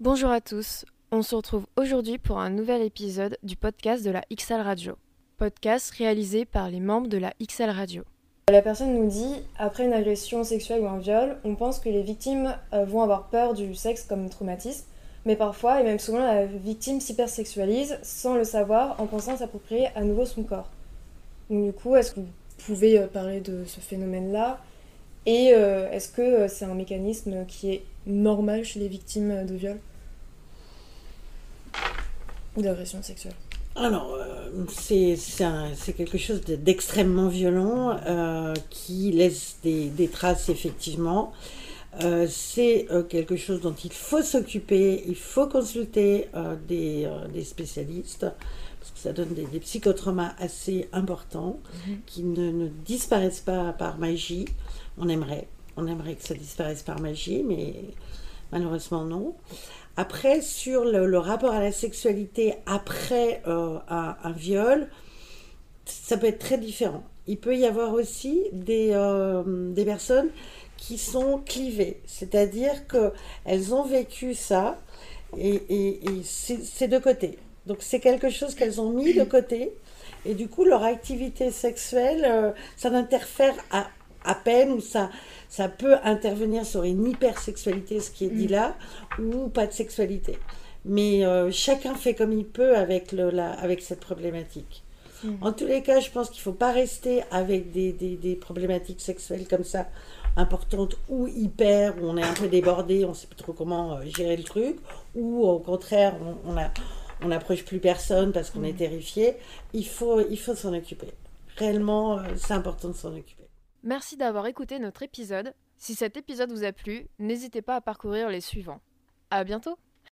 Bonjour à tous, on se retrouve aujourd'hui pour un nouvel épisode du podcast de la XL Radio. Podcast réalisé par les membres de la XL Radio. La personne nous dit, après une agression sexuelle ou un viol, on pense que les victimes euh, vont avoir peur du sexe comme traumatisme, mais parfois, et même souvent, la victime s'hypersexualise sans le savoir en pensant s'approprier à nouveau son corps. Donc, du coup, est-ce que vous pouvez euh, parler de ce phénomène-là? Et euh, est-ce que c'est un mécanisme qui est normal chez les victimes de viol? Ou d'agression sexuelle? Alors, euh, c'est quelque chose d'extrêmement violent euh, qui laisse des, traces effectivement. Euh, c'est quelque chose dont il faut s'occuper, il faut consulter des, spécialistes, parce que ça donne des, psychotraumas assez importants mhm. qui ne, ne, disparaissent pas par magie. On aimerait, on aimerait que ça disparaisse par magie, mais malheureusement non. Après, sur le, rapport à la sexualité après euh, un, viol, ça peut être très différent. Il peut y avoir aussi des, euh, des personnes qui sont clivées, c'est-à-dire qu'elles ont vécu ça et, et, c'est de côté. Donc c'est quelque chose qu'elles ont mis de côté et du coup leur activité sexuelle, euh, ça n'interfère à, à peine ou ça, ça peut intervenir sur une hypersexualité, ce qui est dit mm. là, ou pas de sexualité. Mais euh, chacun fait comme il peut avec, le, la, avec cette problématique. Mm. En tous les cas, je pense qu'il ne faut pas rester avec des, des, des, problématiques sexuelles comme ça importantes ou hyper, où on est un peu débordé, on ne sait plus trop comment euh, gérer le truc, ou au contraire, on, on n'approche plus personne parce qu'on est mm. terrifié. Il faut, il faut s'en occuper. Réellement, euh, c'est important de s'en occuper. Merci d'avoir écouté notre épisode. Si cet épisode vous a plu, n'hésitez pas à parcourir les suivants. À bientôt!